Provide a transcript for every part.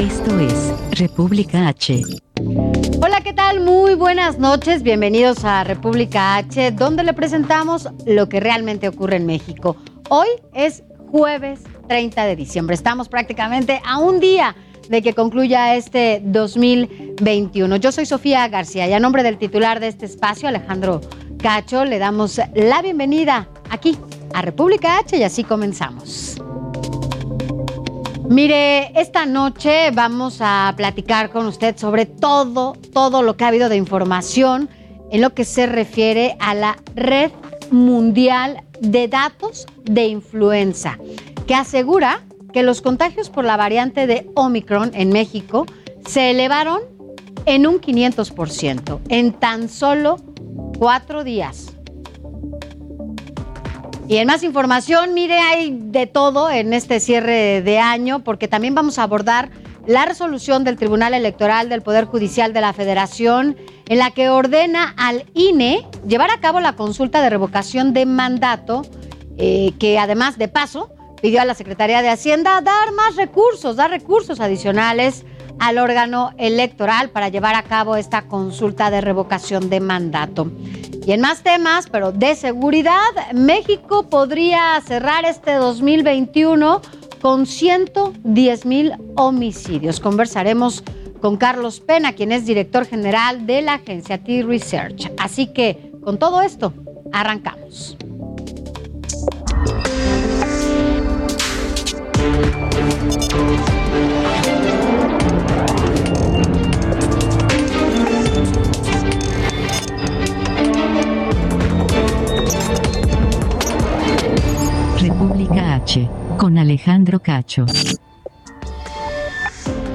Esto es República H. Hola, ¿qué tal? Muy buenas noches. Bienvenidos a República H, donde le presentamos lo que realmente ocurre en México. Hoy es jueves 30 de diciembre. Estamos prácticamente a un día de que concluya este 2021. Yo soy Sofía García y a nombre del titular de este espacio, Alejandro Cacho, le damos la bienvenida aquí a República H y así comenzamos. Mire, esta noche vamos a platicar con usted sobre todo, todo lo que ha habido de información en lo que se refiere a la Red Mundial de Datos de Influenza, que asegura que los contagios por la variante de Omicron en México se elevaron en un 500% en tan solo cuatro días. Y en más información, mire, hay de todo en este cierre de año, porque también vamos a abordar la resolución del Tribunal Electoral del Poder Judicial de la Federación, en la que ordena al INE llevar a cabo la consulta de revocación de mandato, eh, que además de paso pidió a la Secretaría de Hacienda dar más recursos, dar recursos adicionales al órgano electoral para llevar a cabo esta consulta de revocación de mandato. Y en más temas, pero de seguridad, México podría cerrar este 2021 con 110 mil homicidios. Conversaremos con Carlos Pena, quien es director general de la agencia T-Research. Así que con todo esto, arrancamos. Con Alejandro Cacho.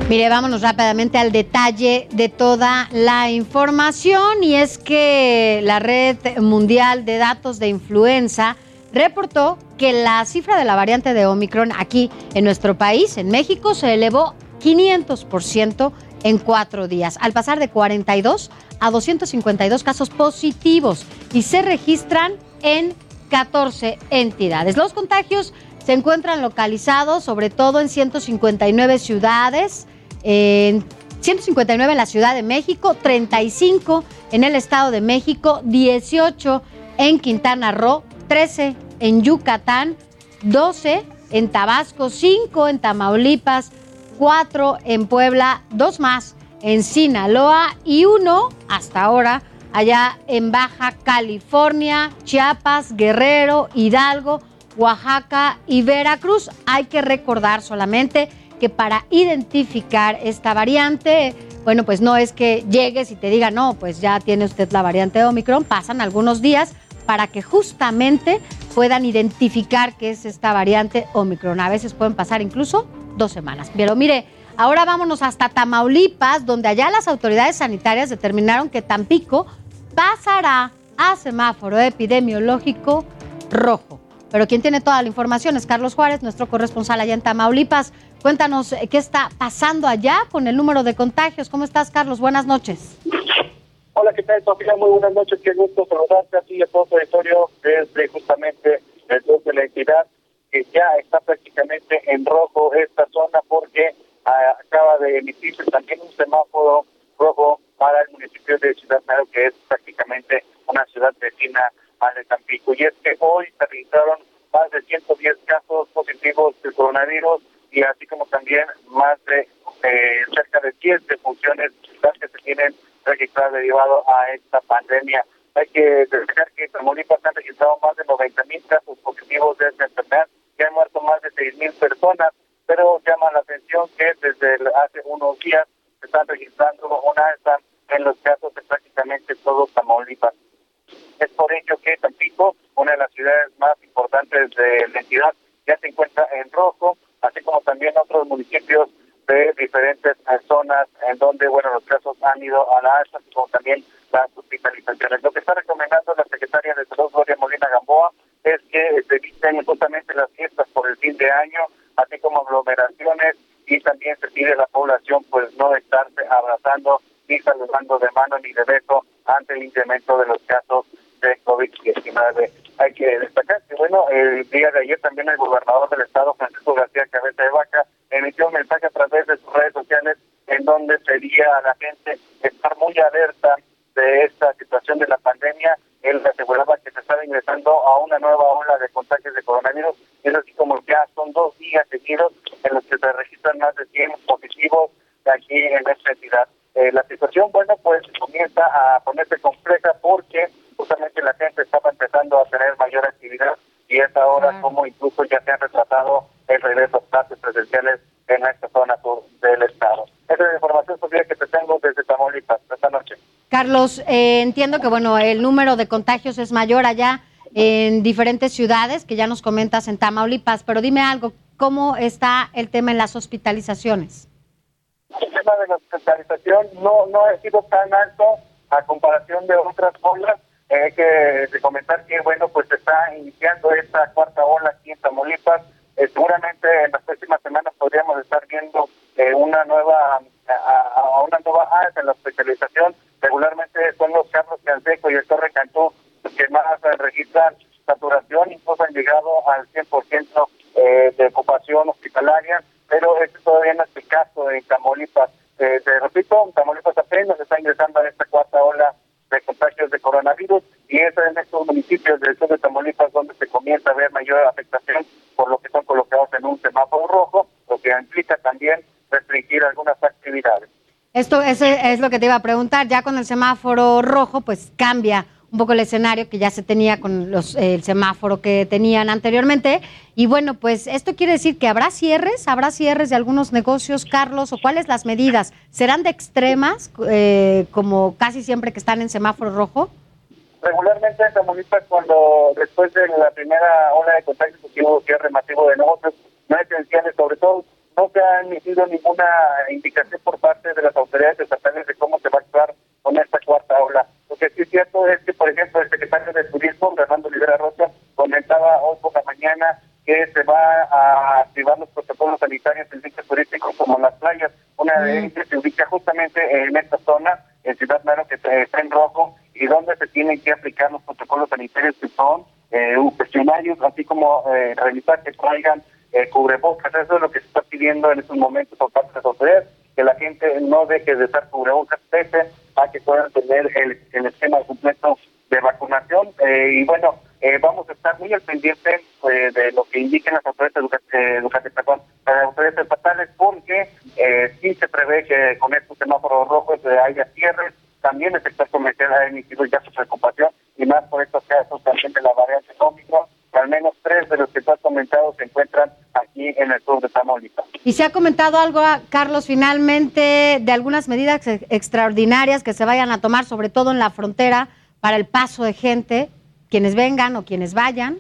Mire, vámonos rápidamente al detalle de toda la información y es que la Red Mundial de Datos de Influenza reportó que la cifra de la variante de Omicron aquí en nuestro país, en México, se elevó 500% en cuatro días, al pasar de 42 a 252 casos positivos y se registran en 14 entidades. Los contagios se encuentran localizados sobre todo en 159 ciudades, en 159 en la Ciudad de México, 35 en el Estado de México, 18 en Quintana Roo, 13 en Yucatán, 12 en Tabasco, 5 en Tamaulipas, 4 en Puebla, 2 más en Sinaloa y uno hasta ahora allá en Baja California, Chiapas, Guerrero, Hidalgo, Oaxaca y Veracruz. Hay que recordar solamente que para identificar esta variante, bueno, pues no es que llegues y te diga, no, pues ya tiene usted la variante Omicron, pasan algunos días para que justamente puedan identificar que es esta variante Omicron. A veces pueden pasar incluso dos semanas. Pero mire, ahora vámonos hasta Tamaulipas, donde allá las autoridades sanitarias determinaron que Tampico pasará a semáforo epidemiológico rojo. Pero quien tiene toda la información es Carlos Juárez, nuestro corresponsal allá en Tamaulipas. Cuéntanos eh, qué está pasando allá con el número de contagios. ¿Cómo estás, Carlos? Buenas noches. Hola, ¿qué tal, Sofía? Muy buenas noches. Qué gusto saludarte a ti y a todo tu auditorio desde justamente el sur de la entidad, que ya está prácticamente en rojo esta zona porque ah, acaba de emitirse también un semáforo rojo para el municipio de Ciudad Naro, que es prácticamente una ciudad vecina Y es que hoy se registraron más de 110 casos positivos de coronavirus y así como también más de eh, cerca de 10 defunciones que se tienen registradas derivado a esta pandemia. Hay que destacar que en Tamaulipas han registrado más de 90 mil casos positivos de esta enfermedad, que han muerto más de 6 mil personas, pero llama la atención que desde hace unos días se están registrando una alza en los casos de prácticamente todo Tamaulipas. Es por ello que Tampico, una de la entidad, ya se encuentra en rojo, así como también otros municipios de diferentes zonas en donde, bueno, los casos han ido a la alza, como también las hospitalizaciones. Lo que está recomendando la secretaria de Salud, Gloria Molina Gamboa, es que se eviten justamente las fiestas por el fin de año, así como aglomeraciones, y también se pide a la población, pues, no estarse abrazando ni saludando de mano ni de beso ante el incremento de los casos de COVID-19. Hay que destacar que, bueno, el día de ayer también el gobernador del estado, Francisco García Cabeza de Vaca, emitió un mensaje a través de sus redes sociales en donde pedía a la gente estar muy alerta de esta situación de la pandemia. Él aseguraba que se estaba ingresando a una nueva ola de contagios de coronavirus. Es así como ya son dos días seguidos en los que se registran más de 100 positivos aquí en esta entidad. Eh, la situación, bueno, pues comienza a ponerse compleja porque justamente la gente estaba empezando a tener mayor actividad y es ahora como incluso ya se han retratado el regreso a clases presenciales en esta zona sur del estado. Esa es la información que te tengo desde Tamaulipas esta noche. Carlos, eh, entiendo que bueno el número de contagios es mayor allá en diferentes ciudades, que ya nos comentas en Tamaulipas, pero dime algo, ¿cómo está el tema en las hospitalizaciones? El tema de la hospitalización no, no ha sido tan alto a comparación de otras olas hay que comentar que, bueno, pues está iniciando esta cuarta ola aquí en Tamaulipas. Eh, seguramente en las próximas semanas podríamos estar viendo eh, una nueva a, una nueva alta en la especialización. Regularmente son los Carlos Canseco y el Torre Cantú los que más registran saturación, incluso han llegado al 100% eh, de ocupación hospitalaria, pero este todavía no es el caso en Tamaulipas. Eh, te repito, Tamaulipas apenas está ingresando a esta cuarta ola de contagios de coronavirus y es en estos municipios del sur de Tamaulipas donde se comienza a ver mayor afectación por lo que son colocados en un semáforo rojo, lo que implica también restringir algunas actividades. Esto es, es lo que te iba a preguntar, ya con el semáforo rojo pues cambia un poco el escenario que ya se tenía con los, el semáforo que tenían anteriormente. Y bueno, pues esto quiere decir que habrá cierres, habrá cierres de algunos negocios, Carlos, o cuáles las medidas. ¿Serán de extremas, eh, como casi siempre que están en semáforo rojo? Regularmente en Tamaulipas, cuando después de la primera ola de contagios hubo cierre masivo de negocios no esenciales, sobre todo, no se ha emitido ninguna indicación por parte de las autoridades estatales de cómo se va a actuar con esta cuarta ola. Lo que sí es cierto es que, por ejemplo, el secretario de Turismo, Fernando Rivera Rocha, comentaba hoy por la mañana que se va a activar los protocolos sanitarios en sitios turísticos como las playas. Una de mm. ellas se ubica justamente en esta zona, en Ciudad Maro, que está en rojo, y donde se tienen que aplicar los protocolos sanitarios que son eh, cuestionarios, así como eh, revisar que traigan eh, cubrebocas. Eso es lo que se está pidiendo en estos momentos por parte de autoridades, que la gente no deje de usar cubrebocas pese a que puedan tener el, el esquema completo de vacunación. Eh, y bueno, eh, vamos a estar muy al pendiente eh, de lo que indiquen las autoridades educativas, las autoridades estatales, porque sí se prevé que con estos semáforos rojos haya cierres. También el sector comercial ha emitido ya su preocupación y más por estos casos también de la variante Omicron al menos tres de los que tú has comentado se encuentran aquí en el sur de Tamaulipas. ¿Y se ha comentado algo, Carlos, finalmente de algunas medidas extraordinarias que se vayan a tomar, sobre todo en la frontera, para el paso de gente, quienes vengan o quienes vayan?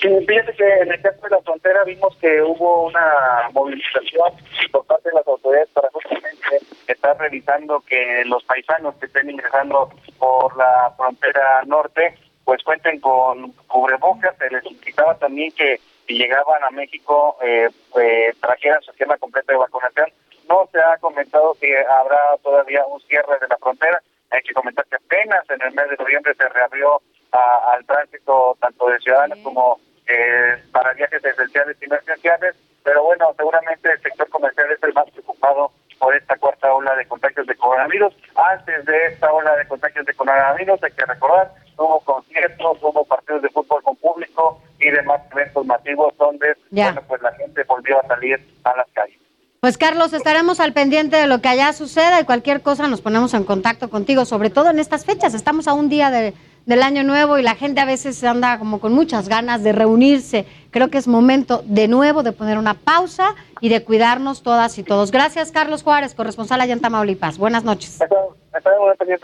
Sí, fíjate que en el caso de la frontera vimos que hubo una movilización por parte de las autoridades para justamente estar revisando que los paisanos que estén ingresando por la frontera norte pues cuenten con cubrebocas, se les solicitaba también que si llegaban a México eh, pues, trajeran su esquema completo de vacunación. No se ha comentado que habrá todavía un cierre de la frontera. Hay que comentar que apenas en el mes de noviembre se reabrió al tránsito tanto de ciudadanos como eh, para viajes esenciales y no esenciales. Pero bueno, seguramente el sector comercial es el más preocupado por esta cuarta ola de contagios de coronavirus. Antes de esta ola de contagios de coronavirus, hay que recordar hubo conciertos, hubo partidos de fútbol con público y demás eventos masivos donde bueno, pues la gente volvió a salir a las calles. Pues Carlos, estaremos al pendiente de lo que allá suceda y cualquier cosa nos ponemos en contacto contigo, sobre todo en estas fechas. Estamos a un día de, del año nuevo y la gente a veces anda como con muchas ganas de reunirse. Creo que es momento de nuevo de poner una pausa y de cuidarnos todas y todos. Gracias, Carlos Juárez, corresponsal allá en Tamaulipas. Buenas noches. Estamos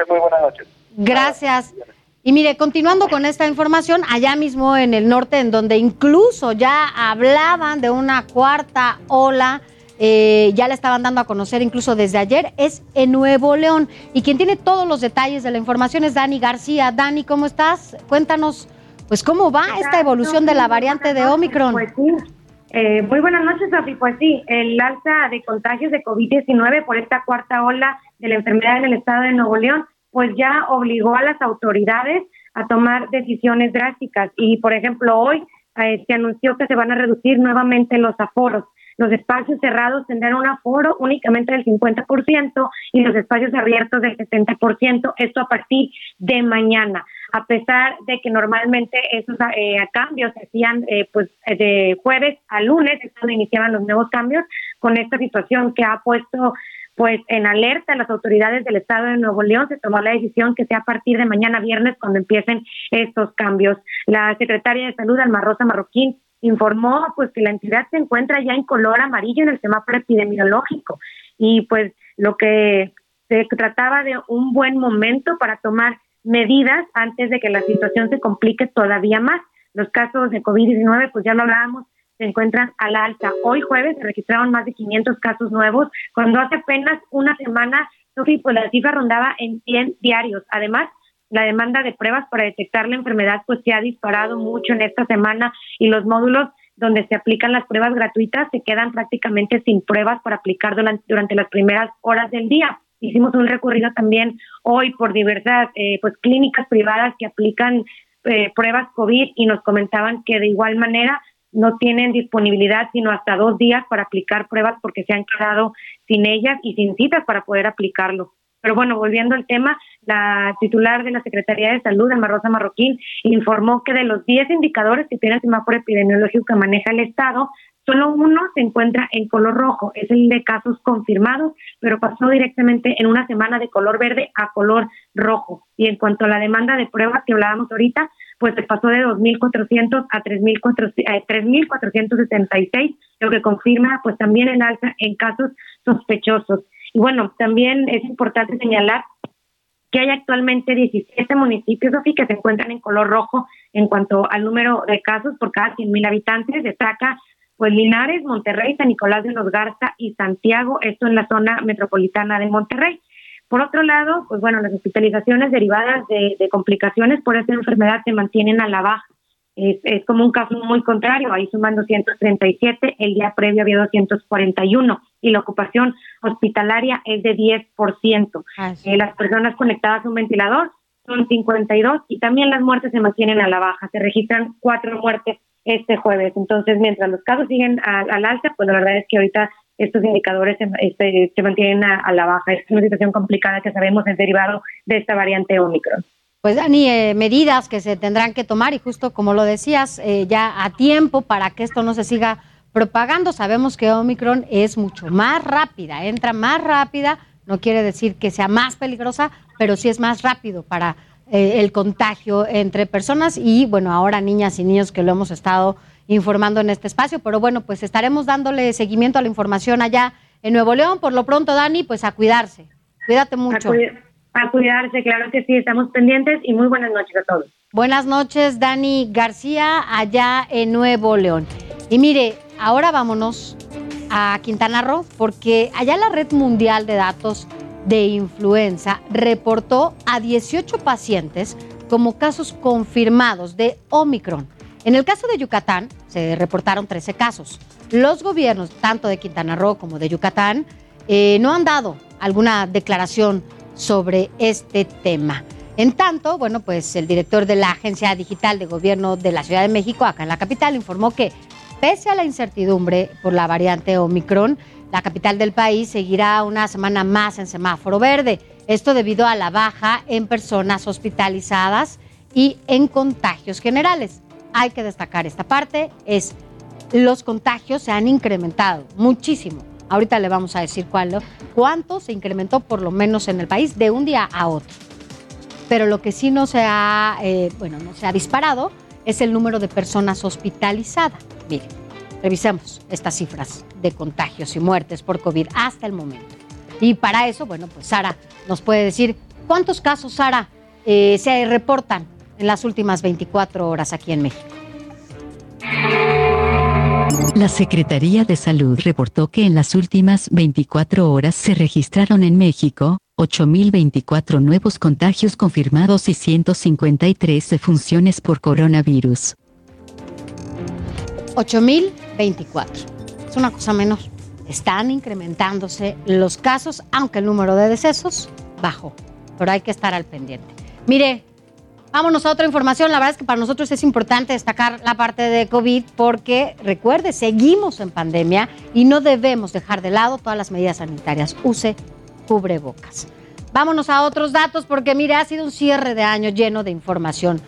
muy buenas noches. Gracias. Y mire, continuando con esta información, allá mismo en el norte, en donde incluso ya hablaban de una cuarta ola, eh, ya la estaban dando a conocer incluso desde ayer, es en Nuevo León. Y quien tiene todos los detalles de la información es Dani García. Dani, ¿cómo estás? Cuéntanos, pues, ¿cómo va esta evolución de la variante de Omicron? Pues sí. Eh, muy buenas noches, Sofi. Pues sí, el alza de contagios de COVID-19 por esta cuarta ola de la enfermedad en el estado de Nuevo León pues ya obligó a las autoridades a tomar decisiones drásticas. Y, por ejemplo, hoy eh, se anunció que se van a reducir nuevamente los aforos. Los espacios cerrados tendrán un aforo únicamente del 50% y los espacios abiertos del 70%, esto a partir de mañana. A pesar de que normalmente esos eh, cambios se hacían eh, pues de jueves a lunes, es cuando iniciaban los nuevos cambios, con esta situación que ha puesto pues en alerta las autoridades del Estado de Nuevo León se tomó la decisión que sea a partir de mañana viernes cuando empiecen estos cambios. La secretaria de Salud, Alma Rosa Marroquín, informó pues que la entidad se encuentra ya en color amarillo en el semáforo epidemiológico y pues lo que se trataba de un buen momento para tomar medidas antes de que la situación se complique todavía más. Los casos de COVID-19, pues ya lo hablábamos, se encuentran al alta. Hoy jueves se registraron más de 500 casos nuevos, cuando hace apenas una semana, Sofi, pues la cifra rondaba en 100 diarios. Además, la demanda de pruebas para detectar la enfermedad pues se ha disparado mucho en esta semana y los módulos donde se aplican las pruebas gratuitas se quedan prácticamente sin pruebas para aplicar durante, durante las primeras horas del día. Hicimos un recorrido también hoy por diversas eh, pues clínicas privadas que aplican eh, pruebas COVID y nos comentaban que de igual manera no tienen disponibilidad sino hasta dos días para aplicar pruebas porque se han quedado sin ellas y sin citas para poder aplicarlo. Pero bueno, volviendo al tema, la titular de la Secretaría de Salud, Alma Rosa Marroquín, informó que de los 10 indicadores que tiene el semáforo epidemiológico que maneja el Estado, solo uno se encuentra en color rojo, es el de casos confirmados, pero pasó directamente en una semana de color verde a color rojo. Y en cuanto a la demanda de pruebas que hablábamos ahorita, pues pasó de 2.400 a 3.476, eh, lo que confirma pues también el alza en casos sospechosos. Y bueno, también es importante señalar que hay actualmente 17 municipios, que se encuentran en color rojo en cuanto al número de casos por cada 100.000 habitantes. Destaca pues Linares, Monterrey, San Nicolás de los Garza y Santiago, esto en la zona metropolitana de Monterrey. Por otro lado, pues bueno, las hospitalizaciones derivadas de, complicaciones por esta enfermedad se mantienen a la baja. Es, es, como un caso muy contrario, ahí suman 237, el día previo había 241 y la ocupación hospitalaria es de 10%. Eh, las personas conectadas a un ventilador son 52 y también las muertes se mantienen a la baja, se registran cuatro muertes este jueves. Entonces, mientras los casos siguen al alza, pues la verdad es que ahorita estos indicadores se, este, mantienen a, la baja. Es una situación complicada que sabemos es derivado de esta variante Omicron. Pues Dani, eh, medidas que se tendrán que tomar y justo como lo decías, eh, ya a tiempo para que esto no se siga propagando. Sabemos que Omicron es mucho más rápida, entra más rápida, no quiere decir que sea más peligrosa, pero sí es más rápido para eh, el contagio entre personas y bueno, ahora niñas y niños que lo hemos estado informando en este espacio. Pero bueno, pues estaremos dándole seguimiento a la información allá en Nuevo León. Por lo pronto, Dani, pues a cuidarse. Cuídate mucho. A, cuidarse, claro que sí, estamos pendientes y muy buenas noches a todos. Buenas noches, Dani García, allá en Nuevo León. Y mire, ahora vámonos a Quintana Roo, porque allá la Red Mundial de Datos de Influenza reportó a 18 pacientes como casos confirmados de Omicron. En el caso de Yucatán, se reportaron 13 casos. Los gobiernos, tanto de Quintana Roo como de Yucatán, eh, no han dado alguna declaración sobre este tema. En tanto, bueno, pues el director de la Agencia Digital de Gobierno de la Ciudad de México, acá en la capital, informó que pese a la incertidumbre por la variante Omicron, la capital del país seguirá una semana más en semáforo verde. Esto debido a la baja en personas hospitalizadas y en contagios generales hay que destacar esta parte, es los contagios se han incrementado muchísimo. Ahorita le vamos a decir cuánto se incrementó por lo menos en el país de un día a otro. Pero lo que sí no se ha, eh, bueno, no se ha disparado es el número de personas hospitalizadas. Miren, revisemos estas cifras de contagios y muertes por COVID hasta el momento. Y para eso, bueno, pues Sara nos puede decir cuántos casos, Sara, eh, se reportan en las últimas 24 horas aquí en México. La Secretaría de Salud reportó que en las últimas 24 horas se registraron en México 8.024 nuevos contagios confirmados y 153 defunciones por coronavirus. 8.024. Es una cosa menor. Están incrementándose los casos, aunque el número de decesos bajó. Pero hay que estar al pendiente. Mire, vámonos a otra información. La verdad es que para nosotros es importante destacar la parte de COVID porque, recuerde, seguimos en pandemia y no debemos dejar de lado todas las medidas sanitarias. Use cubrebocas. Vámonos a otros datos porque, mire, ha sido un cierre de año lleno de información.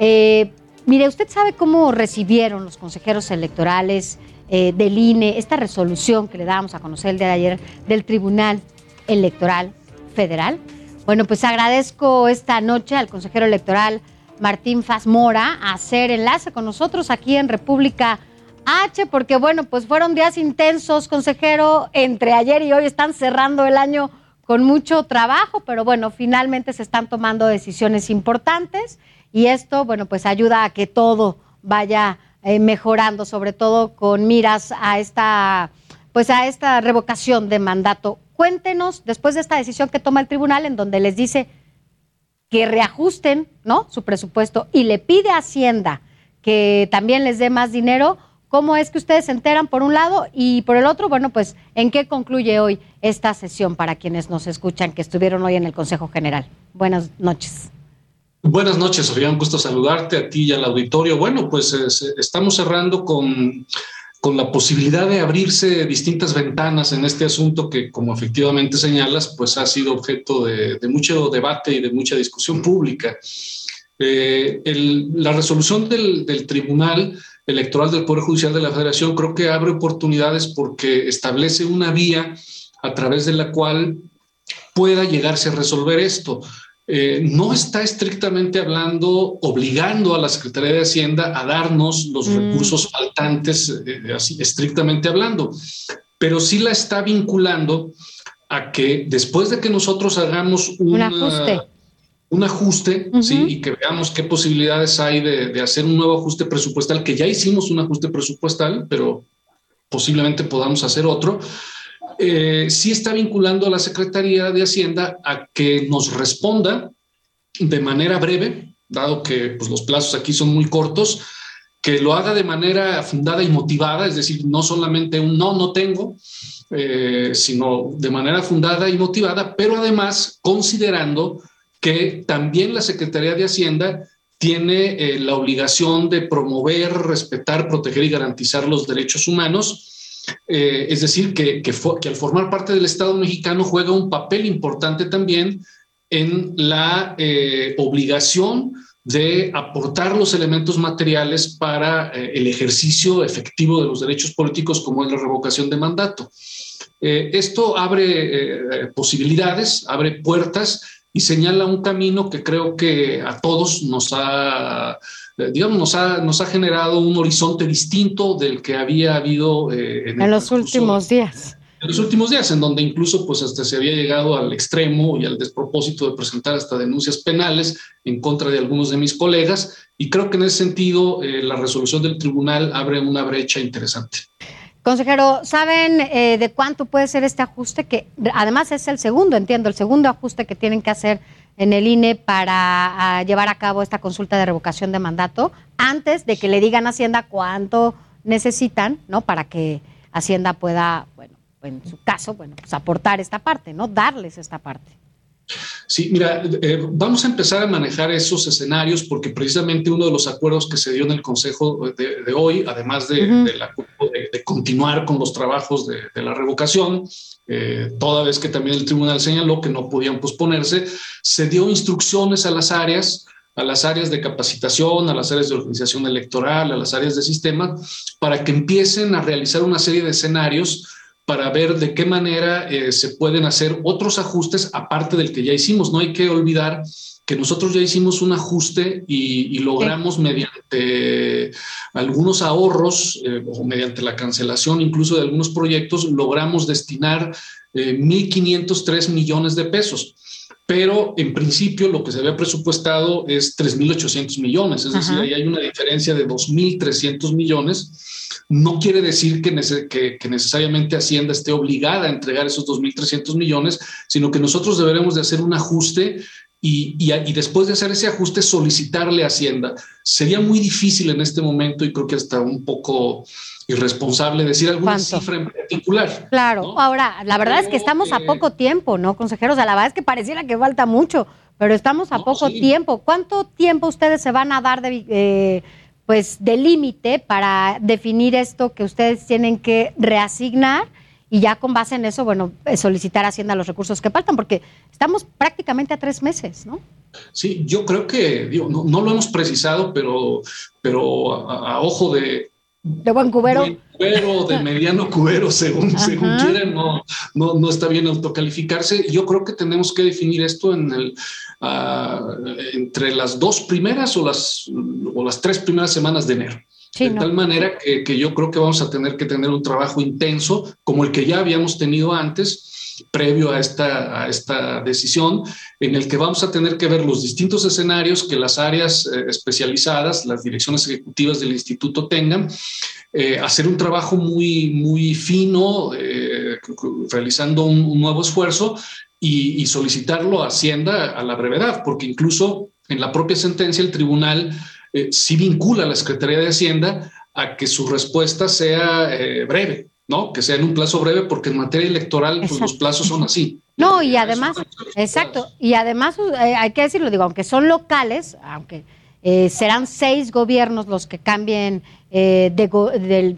Eh, mire, ¿usted sabe cómo recibieron los consejeros electorales eh, del INE esta resolución que le dábamos a conocer el día de ayer del Tribunal Electoral Federal? Bueno, pues agradezco esta noche al consejero electoral Martín Fazmora a hacer enlace con nosotros aquí en República H, porque bueno, pues fueron días intensos, consejero, entre ayer y hoy están cerrando el año con mucho trabajo, pero bueno, finalmente se están tomando decisiones importantes y esto, bueno, pues ayuda a que todo vaya eh, mejorando, sobre todo con miras a esta, pues a esta revocación de mandato. Cuéntenos, después de esta decisión que toma el tribunal, en donde les dice que reajusten, ¿no? Su presupuesto y le pide a Hacienda que también les dé más dinero ¿Cómo es que ustedes se enteran por un lado y por el otro? Bueno, pues ¿en qué concluye hoy esta sesión para quienes nos escuchan que estuvieron hoy en el Consejo General? Buenas noches. Buenas noches, Sofía. Un gusto saludarte a ti y al auditorio. Bueno, pues estamos cerrando con, con la posibilidad de abrirse distintas ventanas en este asunto que, como efectivamente señalas, pues ha sido objeto de, mucho debate y de mucha discusión pública. Eh, la resolución del, del tribunal electoral del Poder Judicial de la Federación, creo que abre oportunidades porque establece una vía a través de la cual pueda llegarse a resolver esto. Eh, no está estrictamente hablando, obligando a la Secretaría de Hacienda a darnos los mm. recursos faltantes, eh, así estrictamente hablando, pero sí la está vinculando a que después de que nosotros hagamos un ajuste un ajuste, ¿sí? Y que veamos qué posibilidades hay de, hacer un nuevo ajuste presupuestal, que ya hicimos un ajuste presupuestal, pero posiblemente podamos hacer otro. Eh, sí está vinculando a la Secretaría de Hacienda a que nos responda de manera breve, dado que pues, los plazos aquí son muy cortos, que lo haga de manera fundada y motivada, es decir, no solamente un no, no tengo, eh, sino de manera fundada y motivada, pero además considerando que también la Secretaría de Hacienda tiene eh, la obligación de promover, respetar, proteger y garantizar los derechos humanos. Eh, es decir, que, al formar parte del Estado mexicano juega un papel importante también en la eh, obligación de aportar los elementos materiales para el ejercicio efectivo de los derechos políticos como es la revocación de mandato. esto abre posibilidades, abre puertas y señala un camino que creo que a todos nos ha, digamos, nos ha, nos ha generado un horizonte distinto del que había habido eh, en, los últimos días. En los últimos días, en donde incluso pues hasta se había llegado al extremo y al despropósito de presentar hasta denuncias penales en contra de algunos de mis colegas. Y creo que en ese sentido eh, la resolución del tribunal abre una brecha interesante. Consejero, ¿saben eh, de cuánto puede ser este ajuste? Que además es el segundo, entiendo, el segundo ajuste que tienen que hacer en el INE para ah, llevar a cabo esta consulta de revocación de mandato, antes de que le digan a Hacienda cuánto necesitan, ¿no? Para que Hacienda pueda, bueno, en su caso, bueno, pues aportar esta parte, ¿no? Darles esta parte. Sí, mira, eh, vamos a empezar a manejar esos escenarios porque precisamente uno de los acuerdos que se dio en el Consejo de, hoy, además de, de, continuar con los trabajos de, la revocación, eh, toda vez que también el tribunal señaló que no podían posponerse, se dio instrucciones a las áreas a las áreas de capacitación, a las áreas de organización electoral, a las áreas de sistema, para que empiecen a realizar una serie de escenarios para ver de qué manera eh, se pueden hacer otros ajustes aparte del que ya hicimos. No hay que olvidar que nosotros ya hicimos un ajuste y, logramos mediante algunos ahorros eh, o mediante la cancelación incluso de algunos proyectos, logramos destinar 1.503 eh, millones de pesos. pero en principio lo que se había presupuestado es 3.800 millones, es decir, ahí hay una diferencia de 2.300 millones. No quiere decir que, que, necesariamente Hacienda esté obligada a entregar esos 2.300 millones, sino que nosotros deberemos de hacer un ajuste y, y, después de hacer ese ajuste solicitarle a Hacienda. Sería muy difícil en este momento y creo que hasta un poco irresponsable decir alguna cifra en particular. Claro, ahora, la verdad es que estamos a poco tiempo, ¿no, consejeros? la verdad es que pareciera que falta mucho, pero estamos a poco tiempo. ¿Cuánto tiempo ustedes se van a dar de, eh, pues, de límite para definir esto que ustedes tienen que reasignar? Y ya con base en eso, bueno, eh, solicitar a Hacienda los recursos que faltan, porque estamos prácticamente a tres meses, ¿no? Sí, yo creo que, digo, no, lo hemos precisado, pero, pero a, ojo de... De buen cubero. De cubero, de mediano cubero, según, según quieran, no, no, no, está bien autocalificarse. Yo creo que tenemos que definir esto en el, ah, entre las dos primeras o las, o las tres primeras semanas de enero de tal manera que, yo creo que vamos a tener que tener un trabajo intenso como el que ya habíamos tenido antes, previo a esta, a esta decisión, en el que vamos a tener que ver los distintos escenarios que las áreas eh, especializadas, las direcciones ejecutivas del instituto tengan, eh, hacer un trabajo muy, muy fino, eh, realizando un, nuevo esfuerzo y, y solicitarlo a Hacienda a la brevedad, porque incluso en la propia sentencia el tribunal eh, sí vincula a la Secretaría de Hacienda a que su respuesta sea eh, breve, ¿no? Que sea en un plazo breve, porque en materia electoral pues, los plazos son así. No, y además, exacto, y además eh, hay que decirlo, digo, aunque son locales, aunque serán seis gobiernos los que cambien de,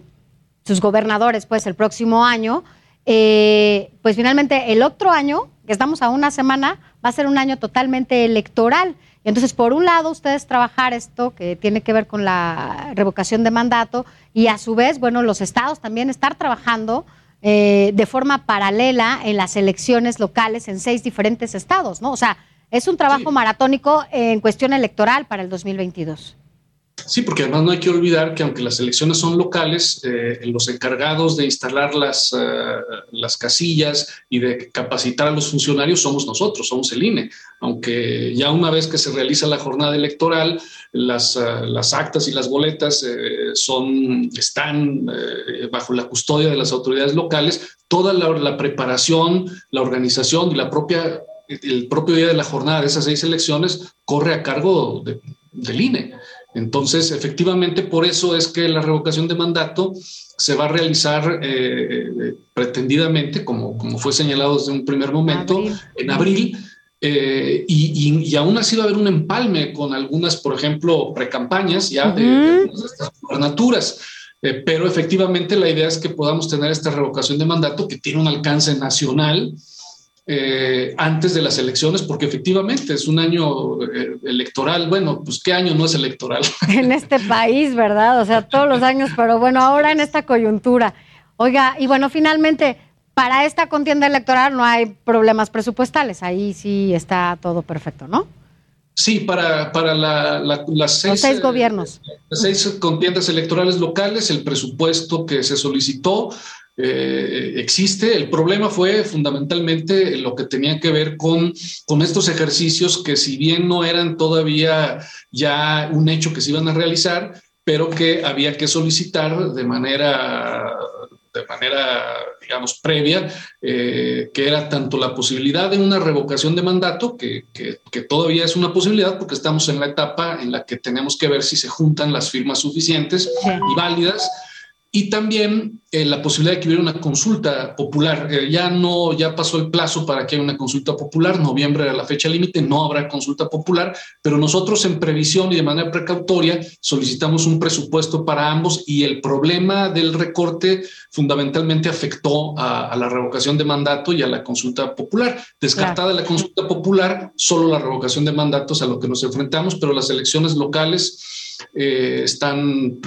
sus gobernadores, pues el próximo año, pues finalmente el otro año, que estamos a una semana, va a ser un año totalmente electoral. Entonces, por un lado, ustedes trabajar esto que tiene que ver con la revocación de mandato y a su vez, bueno, los estados también estar trabajando eh, de forma paralela en las elecciones locales en seis diferentes estados, ¿no? O sea, es un trabajo maratónico en cuestión electoral para el 2022. Sí, porque además no hay que olvidar que aunque las elecciones son locales, eh, los encargados de instalar las, eh, las casillas y de capacitar a los funcionarios somos nosotros, somos el INE. Aunque ya una vez que se realiza la jornada electoral, las, eh, las actas y las boletas son, están bajo la custodia de las autoridades locales, toda la, preparación, la organización y la propia, el propio día de la jornada de esas seis elecciones corre a cargo de, del INE. Entonces, efectivamente, por eso es que la revocación de mandato se va a realizar eh, pretendidamente, como, como fue señalado desde un primer momento, en abril. Eh, y, aún así va a haber un empalme con algunas, por ejemplo, precampañas ya de, estas gubernaturas. Eh, pero efectivamente la idea es que podamos tener esta revocación de mandato que tiene un alcance nacional eh, antes de las elecciones, porque efectivamente es un año eh, electoral. Bueno, pues qué año no es electoral. En este país, ¿verdad? O sea, todos los años, pero bueno, ahora en esta coyuntura. Oiga, y bueno, finalmente, para esta contienda electoral no hay problemas presupuestales, ahí sí está todo perfecto, ¿no? Sí, para, para las seis, seis gobiernos. las seis contiendas electorales locales, el presupuesto que se solicitó eh, existe. El problema fue fundamentalmente lo que tenía que ver con, con estos ejercicios que si bien no eran todavía ya un hecho que se iban a realizar, pero que había que solicitar de manera de manera, digamos, previa, eh, que era tanto la posibilidad de una revocación de mandato, que, que, todavía es una posibilidad porque estamos en la etapa en la que tenemos que ver si se juntan las firmas suficientes y válidas, y también eh, la posibilidad de que hubiera una consulta popular. Eh, ya no, ya pasó el plazo para que haya una consulta popular, noviembre era la fecha límite, no habrá consulta popular, pero nosotros en previsión y de manera precautoria solicitamos un presupuesto para ambos y el problema del recorte fundamentalmente afectó a, a la revocación de mandato y a la consulta popular. Descartada la consulta popular, solo la revocación de mandatos a lo que nos enfrentamos, pero las elecciones locales eh, están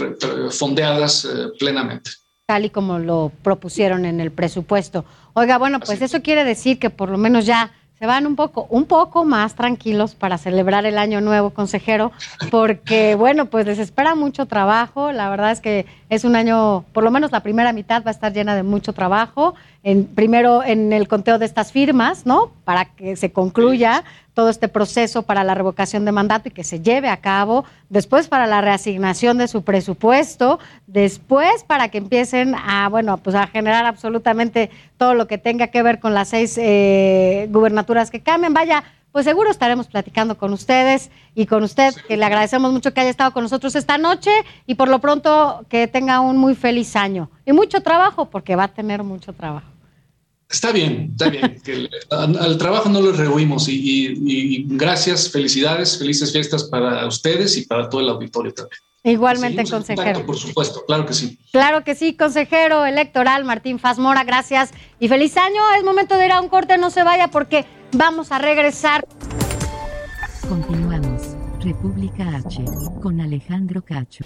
fondeadas eh, plenamente. Tal y como lo propusieron en el presupuesto. Oiga, bueno, pues eso quiere decir que por lo menos ya se van un poco, un poco más tranquilos para celebrar el año nuevo, consejero, porque bueno, pues les espera mucho trabajo. La verdad es que es un año, por lo menos la primera mitad va a estar llena de mucho trabajo. En, primero en el conteo de estas firmas, ¿no? Para que se concluya todo este proceso para la revocación de mandato y que se lleve a cabo, después para la reasignación de su presupuesto, después para que empiecen a, bueno, pues a generar absolutamente todo lo que tenga que ver con las seis eh, gubernaturas que cambien. Vaya, pues seguro estaremos platicando con ustedes y con usted, que le agradecemos mucho que haya estado con nosotros esta noche y por lo pronto que tenga un muy feliz año y mucho trabajo, porque va a tener mucho trabajo. Está bien, está bien. que al, trabajo no lo rehuimos y, gracias, felicidades, felices fiestas para ustedes y para todo el auditorio también. Igualmente, consejero. por supuesto, claro que sí. Claro que sí, consejero electoral Martín Fazmora, gracias y feliz año. Es momento de ir a un corte, no se vaya porque vamos a regresar. Continuamos. República H con Alejandro Cacho.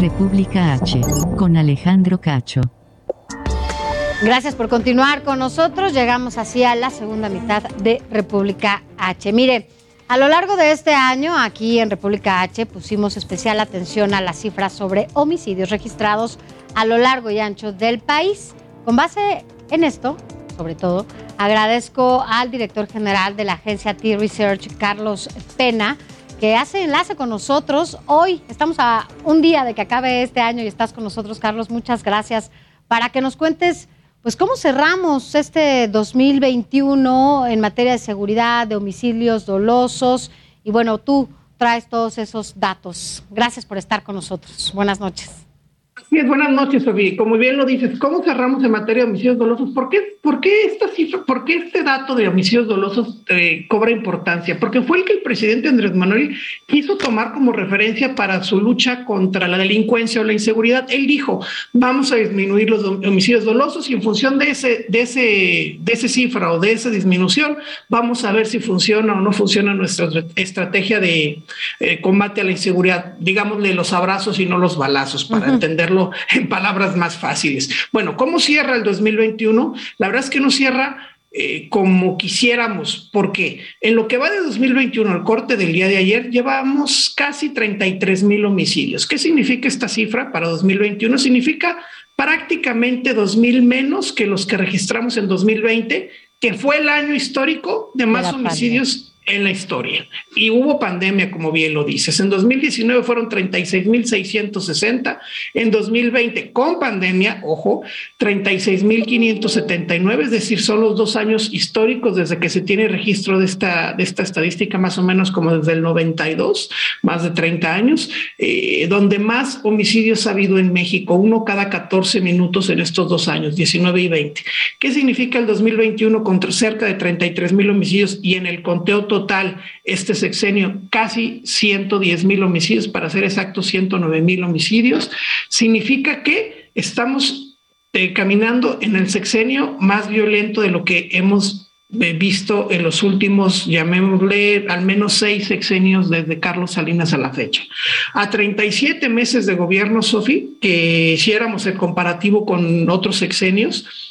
República H, con Alejandro Cacho. Gracias por continuar con nosotros. Llegamos así a la segunda mitad de República H. Mire, a lo largo de este año, aquí en República H, pusimos especial atención a las cifras sobre homicidios registrados a lo largo y ancho del país. Con base en esto, sobre todo, agradezco al director general de la agencia T-Research, Carlos Pena, que hace enlace con nosotros. Hoy estamos a un día de que acabe este año y estás con nosotros, Carlos. Muchas gracias para que nos cuentes, pues, cómo cerramos este 2021 en materia de seguridad, de homicidios dolosos. Y bueno, tú traes todos esos datos. Gracias por estar con nosotros. Buenas noches. Sí, buenas noches, Sofi. Como bien lo dices, ¿cómo cerramos en materia de homicidios dolosos? ¿Por qué, por qué esta cifra, por qué este dato de homicidios dolosos eh, cobra importancia? Porque fue el que el presidente Andrés Manuel quiso tomar como referencia para su lucha contra la delincuencia o la inseguridad. Él dijo, vamos a disminuir los homicidios dolosos y en función de ese, de ese, de ese cifra o de esa disminución, vamos a ver si funciona o no funciona nuestra estrategia de eh, combate a la inseguridad. Digámosle los abrazos y no los balazos, para en palabras más fáciles. Bueno, ¿cómo cierra el 2021? La verdad es que no cierra eh, como quisiéramos, porque en lo que va de 2021, el corte del día de ayer, llevamos casi 33 mil homicidios. ¿Qué significa esta cifra para 2021? Significa prácticamente 2 mil menos que los que registramos en 2020, que fue el año histórico de más homicidios en la historia. Y hubo pandemia, como bien lo dices. En 2019 fueron 36.660. En 2020, con pandemia, ojo, 36.579. Es decir, son los dos años históricos desde que se tiene registro de esta, de esta estadística, más o menos como desde el 92, más de 30 años, eh, donde más homicidios ha habido en México, uno cada 14 minutos en estos dos años, 19 y 20. ¿Qué significa el 2021 contra cerca de 33 mil homicidios y en el conteo total? Total este sexenio casi 110 mil homicidios, para ser exactos 109 mil homicidios, significa que estamos eh, caminando en el sexenio más violento de lo que hemos eh, visto en los últimos, llamémosle, al menos seis sexenios desde Carlos Salinas a la fecha. A 37 meses de gobierno, Sofi, que hiciéramos el comparativo con otros sexenios,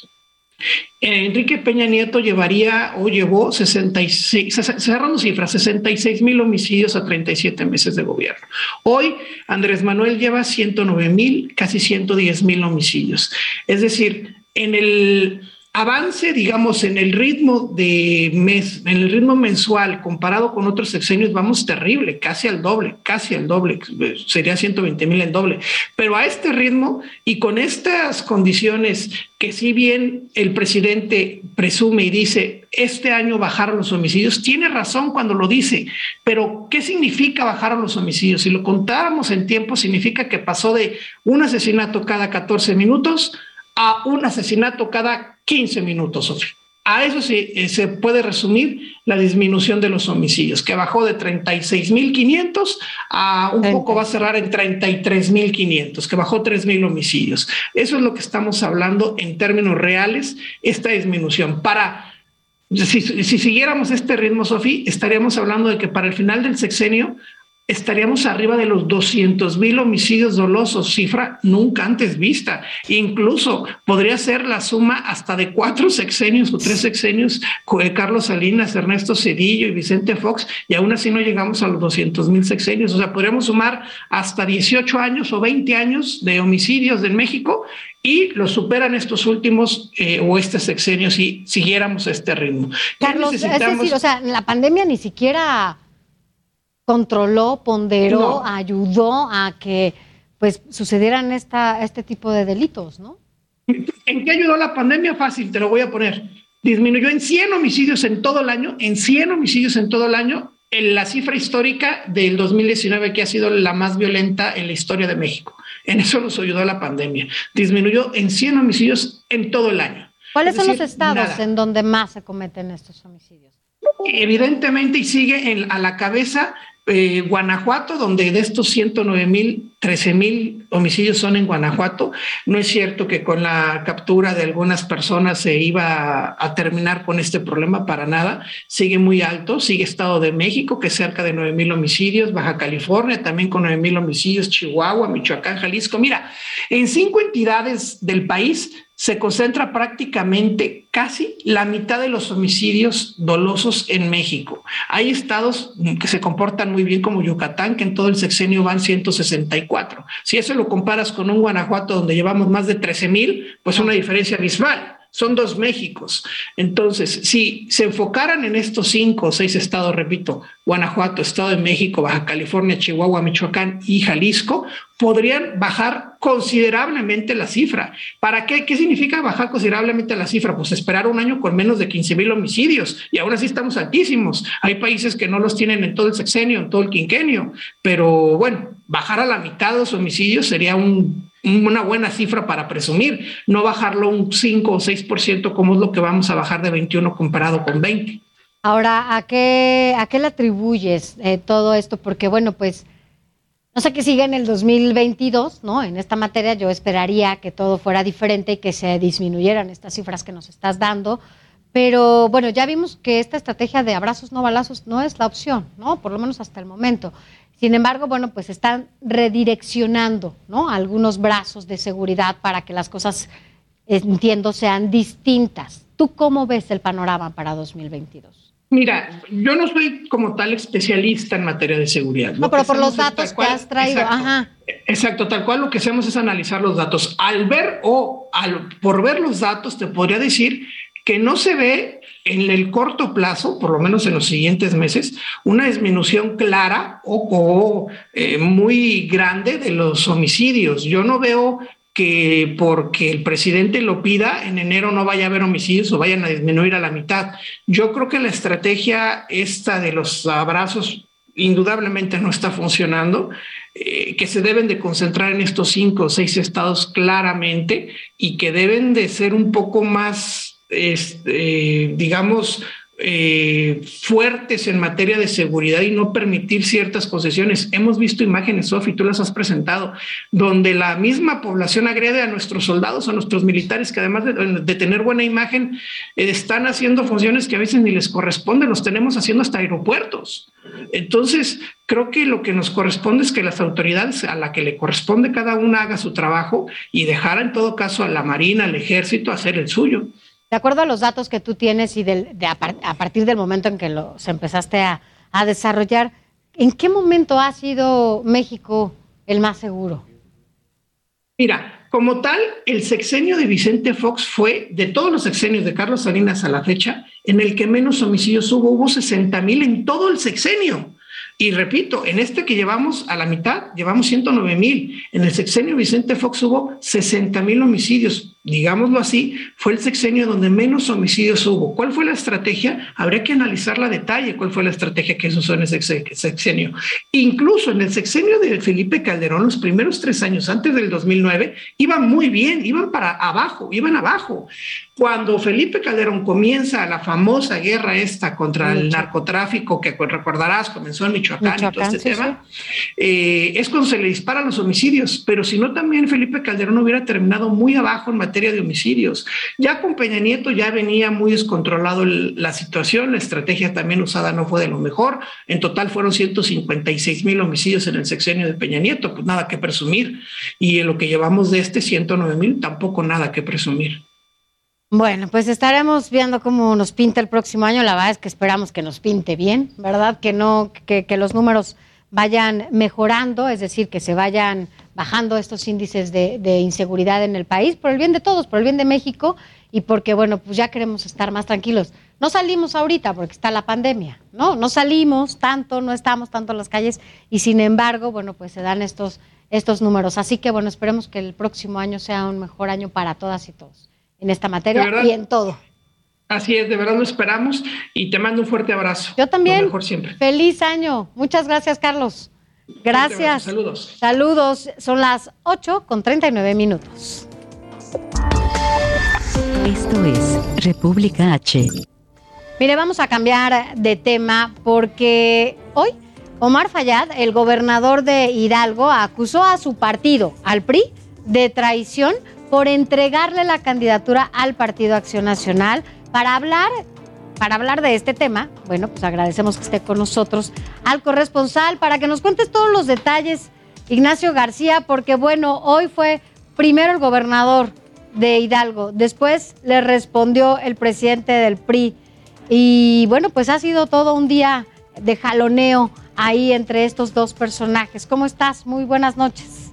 Enrique Peña Nieto llevaría o llevó 66, cerrando cifras, 66 mil homicidios a 37 meses de gobierno. Hoy Andrés Manuel lleva 109 mil, casi 110 mil homicidios. Es decir, en el avance, digamos, en el ritmo de mes, en el ritmo mensual comparado con otros sexenios, vamos terrible, casi al doble, casi al doble, sería 120 mil en doble. Pero a este ritmo y con estas condiciones que si bien el presidente presume y dice, este año bajaron los homicidios, tiene razón cuando lo dice, pero ¿qué significa bajar los homicidios? Si lo contáramos en tiempo, significa que pasó de un asesinato cada 14 minutos a un asesinato cada 15 minutos, Sofía. A eso sí, eh, se puede resumir la disminución de los homicidios, que bajó de 36.500 a un poco va a cerrar en 33.500, que bajó 3.000 homicidios. Eso es lo que estamos hablando en términos reales, esta disminución. Para, si, si siguiéramos este ritmo, Sofía, estaríamos hablando de que para el final del sexenio estaríamos arriba de los 200 mil homicidios dolosos, cifra nunca antes vista. Incluso podría ser la suma hasta de cuatro sexenios o tres sexenios, Carlos Salinas, Ernesto Cedillo y Vicente Fox, y aún así no llegamos a los 200 mil sexenios. O sea, podríamos sumar hasta 18 años o 20 años de homicidios en México y lo superan estos últimos eh, o este sexenio si siguiéramos este ritmo. Carlos, es decir, o sea, la pandemia ni siquiera controló, ponderó, ayudó a que pues sucedieran esta, este tipo de delitos, ¿no? ¿En qué ayudó la pandemia? Fácil, te lo voy a poner. Disminuyó en 100 homicidios en todo el año, en 100 homicidios en todo el año, en la cifra histórica del 2019, que ha sido la más violenta en la historia de México. En eso nos ayudó la pandemia. Disminuyó en 100 homicidios en todo el año. ¿Cuáles son los estados en donde más se cometen estos homicidios? Evidentemente, y sigue a la cabeza eh, Guanajuato, donde de estos 109 mil, 13 mil homicidios son en Guanajuato. No es cierto que con la captura de algunas personas se iba a, terminar con este problema para nada. Sigue muy alto, sigue Estado de México, que es cerca de 9 mil homicidios, Baja California también con 9 mil homicidios, Chihuahua, Michoacán, Jalisco. Mira, en cinco entidades del país se concentra prácticamente casi la mitad de los homicidios dolosos en México. Hay estados que se comportan muy bien como Yucatán, que en todo el sexenio van 164. Si eso lo comparas con un Guanajuato donde llevamos más de 13 mil, pues una diferencia abismal son dos Méxicos. Entonces, si se enfocaran en estos cinco o seis estados, repito, Guanajuato, Estado de México, Baja California, Chihuahua, Michoacán y Jalisco, podrían bajar considerablemente la cifra. ¿Para qué? ¿Qué significa bajar considerablemente la cifra? Pues esperar un año con menos de 15 mil homicidios y aún así estamos altísimos. Hay países que no los tienen en todo el sexenio, en todo el quinquenio, pero bueno, bajar a la mitad los homicidios sería un una buena cifra para presumir, no bajarlo un 5 o 6% como es lo que vamos a bajar de 21 comparado con 20. Ahora, ¿a qué, a qué le atribuyes eh, todo esto? Porque bueno, pues no sé qué sigue en el 2022, ¿no? En esta materia yo esperaría que todo fuera diferente y que se disminuyeran estas cifras que nos estás dando. Pero bueno, ya vimos que esta estrategia de abrazos no balazos no es la opción, ¿no? Por lo menos hasta el momento. Sin embargo, bueno, pues están redireccionando ¿no? algunos brazos de seguridad para que las cosas, entiendo, sean distintas. ¿Tú cómo ves el panorama para 2022? Mira, yo no soy como tal especialista en materia de seguridad. No, pero por los datos que has traído. Exacto, Ajá. exacto, tal cual lo que hacemos es analizar los datos. Al ver o al, por ver los datos, te podría decir que no se ve en el corto plazo, por lo menos en los siguientes meses, una disminución clara o, eh, muy grande de los homicidios. Yo no veo que porque el presidente lo pida, en enero no vaya a haber homicidios o vayan a disminuir a la mitad. Yo creo que la estrategia esta de los abrazos indudablemente no está funcionando, eh, que se deben de concentrar en estos cinco o seis estados claramente y que deben de ser un poco más este, digamos, eh, fuertes en materia de seguridad y no permitir ciertas concesiones. Hemos visto imágenes, Sofi, tú las has presentado, donde la misma población agrede a nuestros soldados, a nuestros militares, que además de, tener buena imagen, eh, están haciendo funciones que a veces ni les corresponden, los tenemos haciendo hasta aeropuertos. Entonces, creo que lo que nos corresponde es que las autoridades a la que le corresponde cada una haga su trabajo y dejar en todo caso a la Marina, al ejército, hacer el suyo. De acuerdo a los datos que tú tienes y de, a, partir del momento en que los empezaste a, desarrollar, ¿en qué momento ha sido México el más seguro? Mira, como tal, el sexenio de Vicente Fox fue, de todos los sexenios de Carlos Salinas a la fecha, en el que menos homicidios hubo. Hubo 60 mil en todo el sexenio. Y repito, en este que llevamos a la mitad, llevamos 109 mil. En el sexenio Vicente Fox hubo 60 mil homicidios. Digámoslo así, fue el sexenio donde menos homicidios hubo. ¿Cuál fue la estrategia? Habría que analizarla a detalle. ¿Cuál fue la estrategia que se usó en ese sexenio? Incluso en el sexenio de Felipe Calderón, los primeros tres años antes del 2009, iban muy bien, iban para abajo, iban abajo. Cuando Felipe Calderón comienza la famosa guerra esta contra el narcotráfico, que recordarás comenzó en Michoacán, y todo este tema, eh, es cuando se le disparan los homicidios. Pero si no, también Felipe Calderón hubiera terminado muy abajo en materia de homicidios. Ya con Peña Nieto ya venía muy descontrolado la situación, la estrategia también usada no fue de lo mejor. En total fueron 156 mil homicidios en el sexenio de Peña Nieto, pues nada que presumir. Y en lo que llevamos de este 109 mil, tampoco nada que presumir. Bueno, pues estaremos viendo cómo nos pinta el próximo año. La verdad es que esperamos que nos pinte bien, ¿verdad? Que no, que, los números vayan mejorando, es decir, que se vayan bajando estos índices de, de, inseguridad en el país, por el bien de todos, por el bien de México y porque, bueno, pues ya queremos estar más tranquilos. No salimos ahorita porque está la pandemia, ¿no? No salimos tanto, no estamos tanto en las calles y sin embargo, bueno, pues se dan estos, estos números. Así que, bueno, esperemos que el próximo año sea un mejor año para todas y todos en esta materia y en todo. Así es, de verdad lo esperamos y te mando un fuerte abrazo. Yo también. Lo mejor siempre. Feliz año. Muchas gracias, Carlos. Gracias. Saludos. Saludos. Son las 8 con 39 minutos. Esto es República H. Mire, vamos a cambiar de tema porque hoy Omar Fayad, el gobernador de Hidalgo, acusó a su partido, al PRI, de traición por entregarle la candidatura al Partido Acción Nacional para hablar para hablar de este tema, bueno, pues agradecemos que esté con nosotros al corresponsal para que nos cuentes todos los detalles, Ignacio García, porque bueno, hoy fue primero el gobernador de Hidalgo, después le respondió el presidente del PRI y bueno, pues ha sido todo un día de jaloneo ahí entre estos dos personajes. ¿Cómo estás? Muy buenas noches.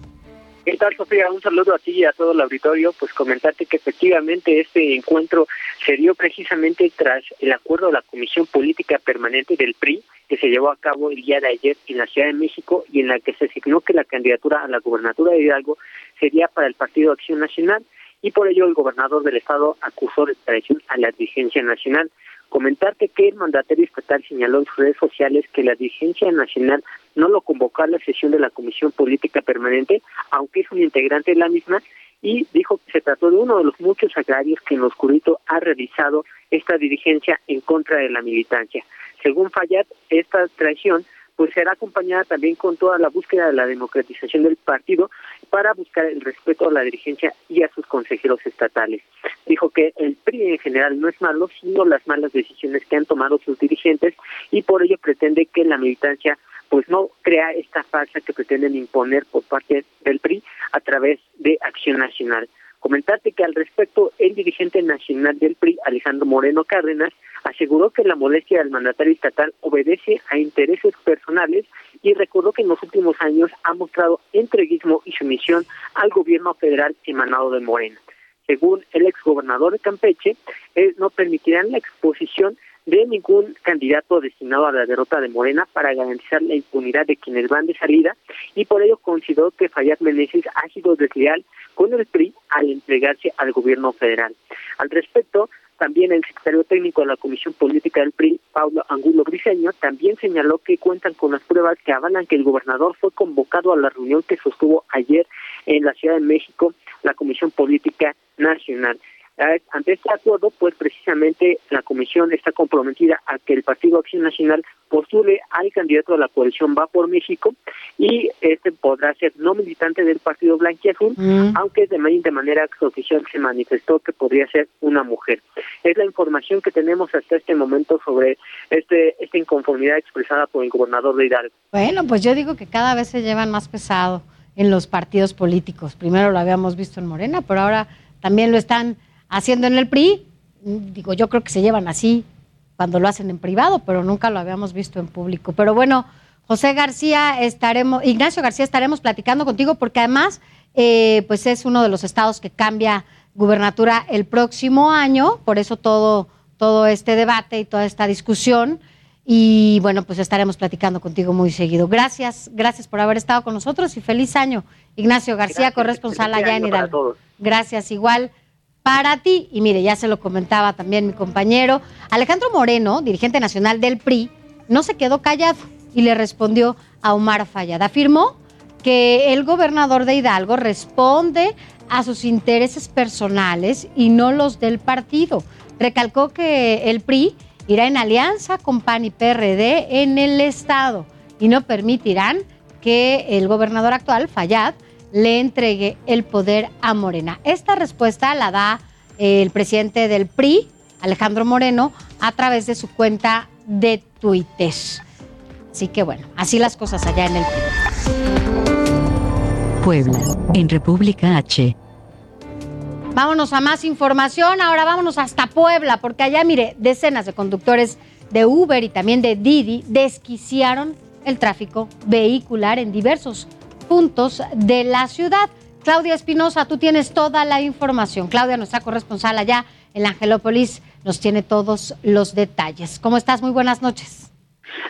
¿Qué tal, Sofía? Un saludo a ti y a todo el auditorio. Pues comentarte que efectivamente este encuentro se dio precisamente tras el acuerdo de la Comisión Política Permanente del PRI que se llevó a cabo el día de ayer en la Ciudad de México y en la que se asignó que la candidatura a la gubernatura de Hidalgo sería para el Partido Acción Nacional y por ello el gobernador del estado acusó de traición a la dirigencia nacional. Comentarte que el mandatario estatal señaló en sus redes sociales que la dirigencia nacional no lo convocó a la sesión de la Comisión Política Permanente, aunque es un integrante de la misma, y dijo que se trató de uno de los muchos agrarios que en oscurito ha realizado esta dirigencia en contra de la militancia. Según Fayad, esta traición pues será acompañada también con toda la búsqueda de la democratización del partido para buscar el respeto a la dirigencia y a sus consejeros estatales. Dijo que el PRI en general no es malo, sino las malas decisiones que han tomado sus dirigentes y por ello pretende que la militancia pues no crea esta falsa que pretenden imponer por parte del PRI a través de Acción Nacional. Comentarte que al respecto, el dirigente nacional del PRI, Alejandro Moreno Cárdenas, aseguró que la molestia del mandatario estatal obedece a intereses personales y recordó que en los últimos años ha mostrado entreguismo y sumisión al gobierno federal emanado de Morena. Según el exgobernador de Campeche, no permitirán la exposición de ningún candidato destinado a la derrota de Morena para garantizar la impunidad de quienes van de salida y por ello consideró que Fayad Meneses ha sido desleal con el PRI al entregarse al gobierno federal. Al respecto, también el secretario técnico de la Comisión Política del PRI, Pablo Angulo Briceño, también señaló que cuentan con las pruebas que avalan que el gobernador fue convocado a la reunión que sostuvo ayer en la Ciudad de México la Comisión Política Nacional. Ante este acuerdo, pues precisamente la comisión está comprometida a que el Partido Acción Nacional postule al candidato de la coalición Va por México y este podrá ser no militante del Partido Blanquiazul, mm. aunque de, de manera oficial se manifestó que podría ser una mujer. Es la información que tenemos hasta este momento sobre este esta inconformidad expresada por el gobernador de Hidalgo. Bueno, pues yo digo que cada vez se llevan más pesado en los partidos políticos. Primero lo habíamos visto en Morena, pero ahora también lo están haciendo en el PRI, digo, yo creo que se llevan así cuando lo hacen en privado, pero nunca lo habíamos visto en público. Pero bueno, José García estaremos, Ignacio García estaremos platicando contigo porque además, eh, pues es uno de los estados que cambia gubernatura el próximo año, por eso todo, todo este debate y toda esta discusión. Y bueno, pues estaremos platicando contigo muy seguido. Gracias, gracias por haber estado con nosotros y feliz año. Ignacio García, corresponsal allá en Hidalgo. Gracias, igual para ti. Y mire, ya se lo comentaba también mi compañero. Alejandro Moreno, dirigente nacional del PRI, no se quedó callado y le respondió a Omar Fayad. Afirmó que el gobernador de Hidalgo responde a sus intereses personales y no los del partido. Recalcó que el PRI irá en alianza con PAN y PRD en el Estado y no permitirán que el gobernador actual, Fayad, le entregue el poder a Morena. Esta respuesta la da el presidente del PRI, Alejandro Moreno, a través de su cuenta de Twitter. Así que bueno, así las cosas allá en el PRI. Puebla, en República H. Vámonos a más información. Ahora vámonos hasta Puebla, porque allá, mire, decenas de conductores de Uber y también de Didi desquiciaron el tráfico vehicular en diversos puntos de la ciudad. Claudia Espinosa, tú tienes toda la información. Claudia, nuestra corresponsal allá en Angelópolis, nos tiene todos los detalles. ¿Cómo estás? Muy buenas noches.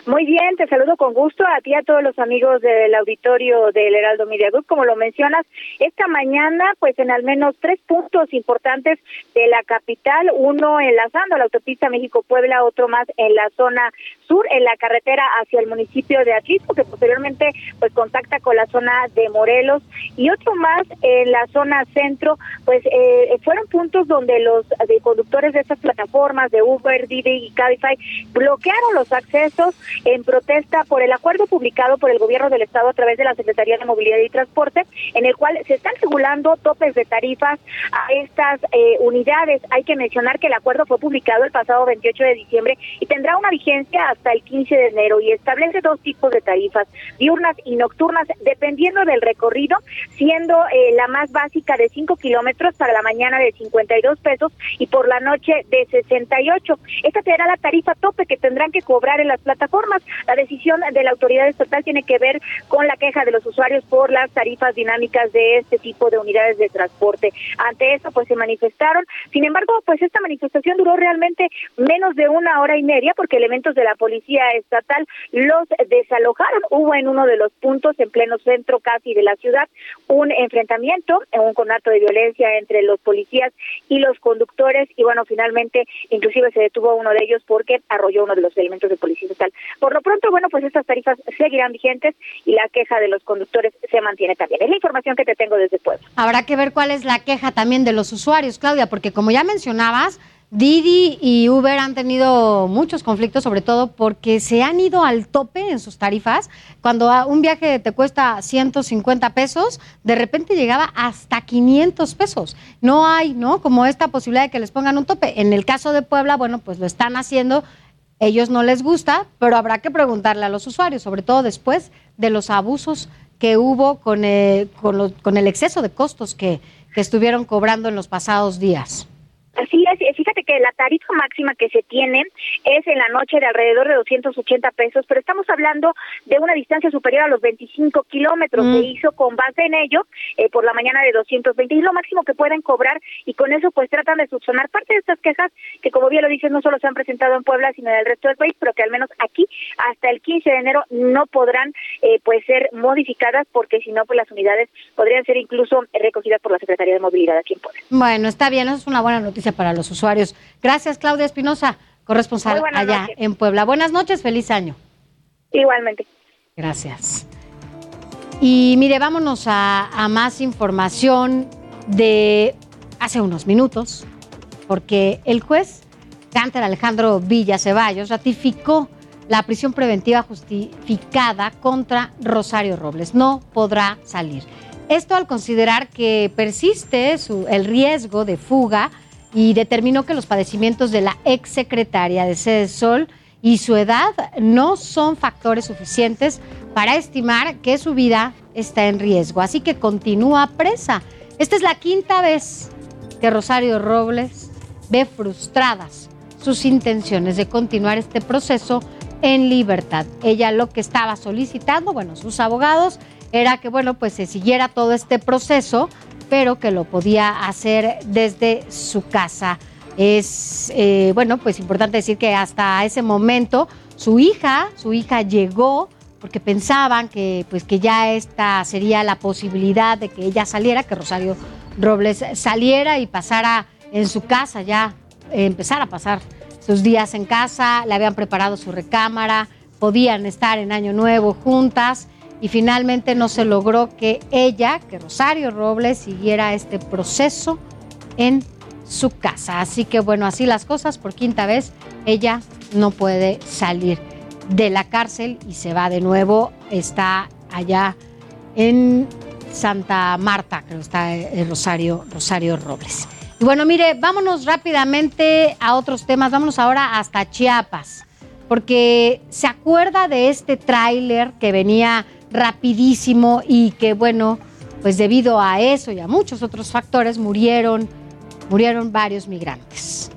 Muy bien, te saludo con gusto a ti y a todos los amigos del auditorio del Heraldo Media Group. Como lo mencionas, esta mañana, pues en al menos tres puntos importantes de la capital, uno enlazando la autopista México-Puebla, otro más en la zona sur, en la carretera hacia el municipio de Atlisco, que posteriormente pues contacta con la zona de Morelos, y otro más en la zona centro, pues eh, fueron puntos donde los de conductores de estas plataformas de Uber, Didi y Cabify bloquearon los accesos en protesta por el acuerdo publicado por el gobierno del estado a través de la Secretaría de Movilidad y Transporte, en el cual se están regulando topes de tarifas a estas eh, unidades. Hay que mencionar que el acuerdo fue publicado el pasado 28 de diciembre y tendrá una vigencia hasta el 15 de enero y establece dos tipos de tarifas, diurnas y nocturnas, dependiendo del recorrido, siendo eh, la más básica de 5 kilómetros para la mañana de 52 pesos y por la noche de 68. Esta será la tarifa tope que tendrán que cobrar en las plataformas la decisión de la autoridad estatal tiene que ver con la queja de los usuarios por las tarifas dinámicas de este tipo de unidades de transporte. Ante eso, pues se manifestaron. Sin embargo, pues esta manifestación duró realmente menos de una hora y media porque elementos de la policía estatal los desalojaron. Hubo en uno de los puntos, en pleno centro casi de la ciudad, un enfrentamiento, un conato de violencia entre los policías y los conductores y bueno, finalmente inclusive se detuvo uno de ellos porque arrolló uno de los elementos de policía estatal. Por lo pronto, bueno, pues estas tarifas seguirán vigentes y la queja de los conductores se mantiene también. Es la información que te tengo desde Puebla. Habrá que ver cuál es la queja también de los usuarios, Claudia, porque como ya mencionabas, Didi y Uber han tenido muchos conflictos, sobre todo porque se han ido al tope en sus tarifas. Cuando un viaje te cuesta 150 pesos, de repente llegaba hasta 500 pesos. No hay, ¿no? Como esta posibilidad de que les pongan un tope. En el caso de Puebla, bueno, pues lo están haciendo ellos no les gusta, pero habrá que preguntarle a los usuarios, sobre todo después de los abusos que hubo con, el, con, el exceso de costos que estuvieron cobrando en los pasados días. Así es, fíjate que la tarifa máxima que se tiene es en la noche de alrededor de 280 pesos, pero estamos hablando de una distancia superior a los 25 kilómetros. Se mm. hizo con base en ello eh, por la mañana de 220 y lo máximo que pueden cobrar y con eso pues tratan de subsanar parte de estas quejas que como bien lo dices no solo se han presentado en Puebla sino en el resto del país, pero que al menos aquí hasta el 15 de enero no podrán eh, pues ser modificadas porque si no pues las unidades podrían ser incluso recogidas por la Secretaría de Movilidad aquí en Puebla. Bueno, está bien, eso es una buena noticia para los usuarios. Gracias, Claudia Espinosa, corresponsal allá en Puebla. Buenas noches, feliz año. Igualmente. Gracias. Y mire, vámonos a, más información de hace unos minutos, porque el juez Cánter Alejandro Villa Ceballos ratificó la prisión preventiva justificada contra Rosario Robles. No podrá salir. Esto al considerar que persiste el riesgo de fuga y determinó que los padecimientos de la exsecretaria de Sede Sol y su edad no son factores suficientes para estimar que su vida está en riesgo. Así que continúa presa. Esta es la quinta vez que Rosario Robles ve frustradas sus intenciones de continuar este proceso en libertad. Ella lo que estaba solicitando, bueno, sus abogados, era que, bueno, pues se siguiera todo este proceso, pero que lo podía hacer desde su casa. Es, eh, bueno, pues importante decir que hasta ese momento su hija, su hija llegó porque pensaban que, pues, que ya esta sería la posibilidad de que ella saliera, que Rosario Robles saliera y pasara en su casa ya, eh, empezar a pasar sus días en casa, le habían preparado su recámara, podían estar en Año Nuevo juntas y finalmente no se logró que ella, que Rosario Robles, siguiera este proceso en su casa. Así que bueno, así las cosas, por quinta vez ella no puede salir de la cárcel y se va de nuevo, está allá en Santa Marta, creo está el Rosario, Rosario Robles. Y bueno, mire, vámonos rápidamente a otros temas, vámonos ahora hasta Chiapas, porque se acuerda de este tráiler que venía rapidísimo y que bueno, pues debido a eso y a muchos otros factores murieron, murieron varios migrantes.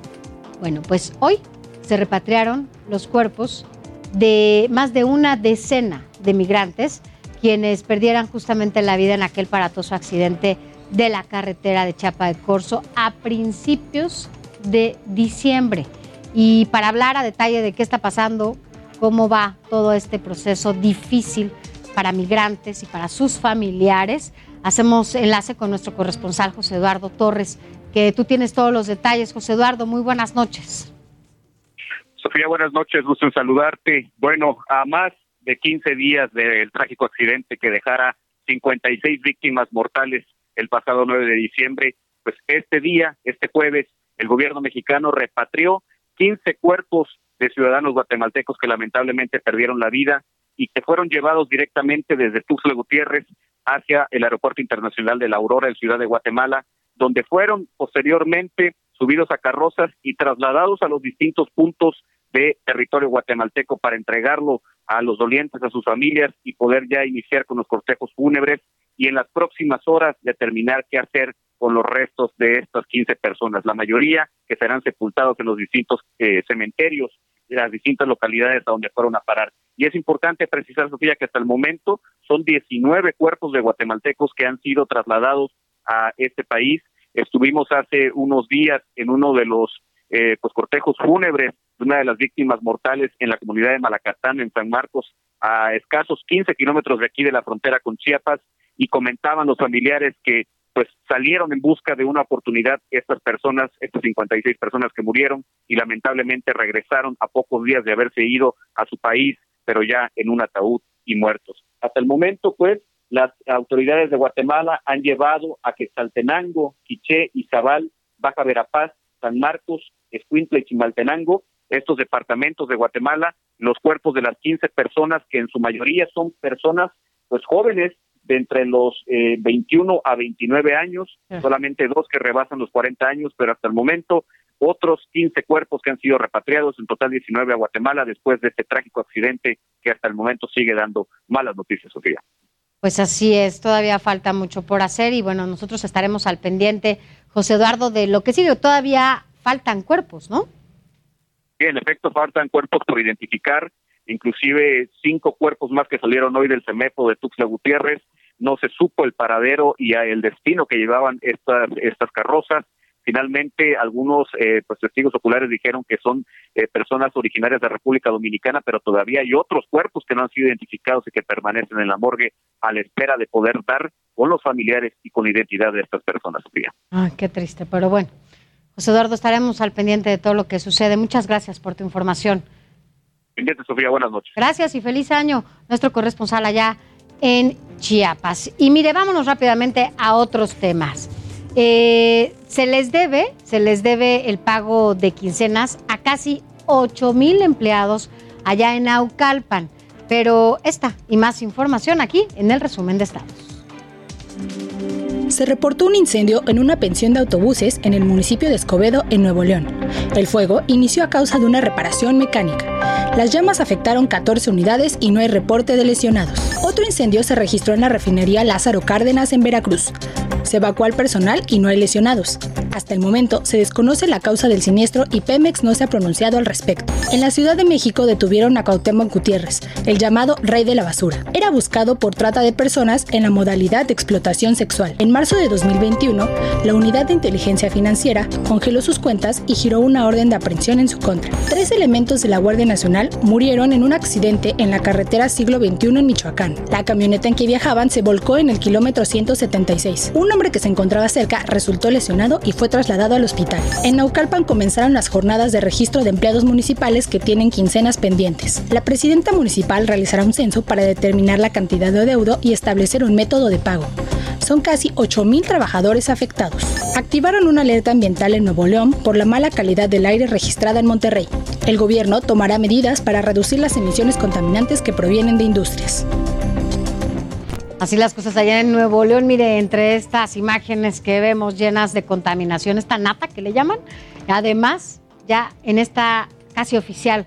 Bueno, pues hoy se repatriaron los cuerpos de más de una decena de migrantes quienes perdieran justamente la vida en aquel paratoso accidente de la carretera de Chapa de Corzo a principios de diciembre. Y para hablar a detalle de qué está pasando, cómo va todo este proceso difícil para migrantes y para sus familiares, hacemos enlace con nuestro corresponsal José Eduardo Torres, que tú tienes todos los detalles. José Eduardo, muy buenas noches. Sofía, buenas noches, gusto en saludarte. Bueno, a más de 15 días del trágico accidente que dejara 56 víctimas mortales el pasado 9 de diciembre, pues este día, este jueves, el gobierno mexicano repatrió 15 cuerpos de ciudadanos guatemaltecos que lamentablemente perdieron la vida y que fueron llevados directamente desde Tuxtla Gutiérrez hacia el Aeropuerto Internacional de la Aurora en Ciudad de Guatemala, donde fueron posteriormente subidos a carrozas y trasladados a los distintos puntos de territorio guatemalteco para entregarlo a los dolientes, a sus familias y poder ya iniciar con los cortejos fúnebres y en las próximas horas determinar qué hacer con los restos de estas 15 personas, la mayoría que serán sepultados en los distintos eh, cementerios de las distintas localidades a donde fueron a parar. Y es importante precisar, Sofía, que hasta el momento son 19 cuerpos de guatemaltecos que han sido trasladados a este país. Estuvimos hace unos días en uno de los eh, pues cortejos fúnebres de una de las víctimas mortales en la comunidad de Malacatán, en San Marcos, a escasos 15 kilómetros de aquí de la frontera con Chiapas, y comentaban los familiares que pues salieron en busca de una oportunidad estas personas, estas 56 personas que murieron y lamentablemente regresaron a pocos días de haberse ido a su país, pero ya en un ataúd y muertos. Hasta el momento, pues, las autoridades de Guatemala han llevado a que Saltenango, Quiché, Izabal, Baja Verapaz, San Marcos, Escuintla y Chimaltenango, estos departamentos de Guatemala, los cuerpos de las 15 personas que en su mayoría son personas pues jóvenes de entre los eh, 21 a 29 años, solamente dos que rebasan los 40 años, pero hasta el momento otros 15 cuerpos que han sido repatriados, en total 19 a Guatemala, después de este trágico accidente que hasta el momento sigue dando malas noticias, Sofía. Pues así es, todavía falta mucho por hacer y bueno, nosotros estaremos al pendiente, José Eduardo, de lo que sigue. Todavía faltan cuerpos, ¿no? Sí, en efecto, faltan cuerpos por identificar, inclusive cinco cuerpos más que salieron hoy del CEMEFO de Tuxtla Gutiérrez, no se supo el paradero y el destino que llevaban estas, estas carrozas. Finalmente, algunos eh, pues, testigos oculares dijeron que son eh, personas originarias de República Dominicana, pero todavía hay otros cuerpos que no han sido identificados y que permanecen en la morgue a la espera de poder dar con los familiares y con la identidad de estas personas. Sofía. Ah, qué triste, pero bueno. José Eduardo, estaremos al pendiente de todo lo que sucede. Muchas gracias por tu información. Pendiente, Sofía, buenas noches. Gracias y feliz año. Nuestro corresponsal allá en Chiapas. Y mire, vámonos rápidamente a otros temas. Eh, se les debe, se les debe el pago de quincenas a casi 8 mil empleados allá en Aucalpan. Pero esta y más información aquí en el resumen de estados se reportó un incendio en una pensión de autobuses en el municipio de Escobedo, en Nuevo León. El fuego inició a causa de una reparación mecánica. Las llamas afectaron 14 unidades y no hay reporte de lesionados. Otro incendio se registró en la refinería Lázaro Cárdenas en Veracruz. Se evacuó al personal y no hay lesionados. Hasta el momento se desconoce la causa del siniestro y Pemex no se ha pronunciado al respecto. En la Ciudad de México detuvieron a Cuauhtémoc Gutiérrez, el llamado rey de la basura. Era buscado por trata de personas en la modalidad de explotación sexual. En marzo de 2021, la Unidad de Inteligencia Financiera congeló sus cuentas y giró una orden de aprehensión en su contra. Tres elementos de la Guardia Nacional murieron en un accidente en la carretera siglo XXI en Michoacán. La camioneta en que viajaban se volcó en el kilómetro 176. Un hombre que se encontraba cerca resultó lesionado y fue trasladado al hospital. En Naucalpan comenzaron las jornadas de registro de empleados municipales que tienen quincenas pendientes. La presidenta municipal realizará un censo para determinar la cantidad de deudo y establecer un método de pago. Son casi 8.000 trabajadores afectados. Activaron una alerta ambiental en Nuevo León por la mala calidad del aire registrada en Monterrey. El gobierno tomará medidas para reducir las emisiones contaminantes que provienen de industrias. Así las cosas allá en Nuevo León, mire, entre estas imágenes que vemos llenas de contaminación, esta nata que le llaman, además, ya en esta casi oficial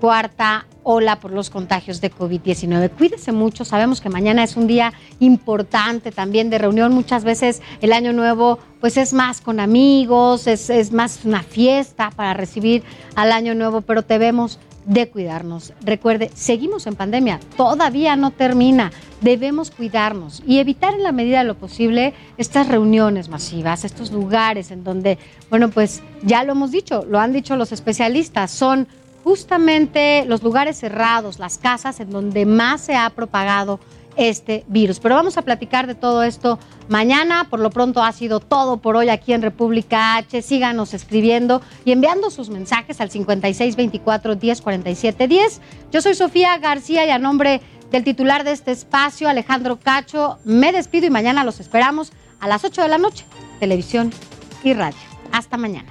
cuarta ola por los contagios de COVID-19. Cuídese mucho, sabemos que mañana es un día importante también de reunión, muchas veces el año nuevo pues es más con amigos, es, es más una fiesta para recibir al año nuevo, pero debemos de cuidarnos. Recuerde, seguimos en pandemia, todavía no termina, debemos cuidarnos y evitar en la medida de lo posible estas reuniones masivas, estos lugares en donde, bueno, pues ya lo hemos dicho, lo han dicho los especialistas, son justamente los lugares cerrados, las casas en donde más se ha propagado este virus. Pero vamos a platicar de todo esto mañana. Por lo pronto ha sido todo por hoy aquí en República H. Síganos escribiendo y enviando sus mensajes al 5624 1047 10. Yo soy Sofía García y a nombre del titular de este espacio, Alejandro Cacho, me despido y mañana los esperamos a las 8 de la noche, televisión y radio. Hasta mañana.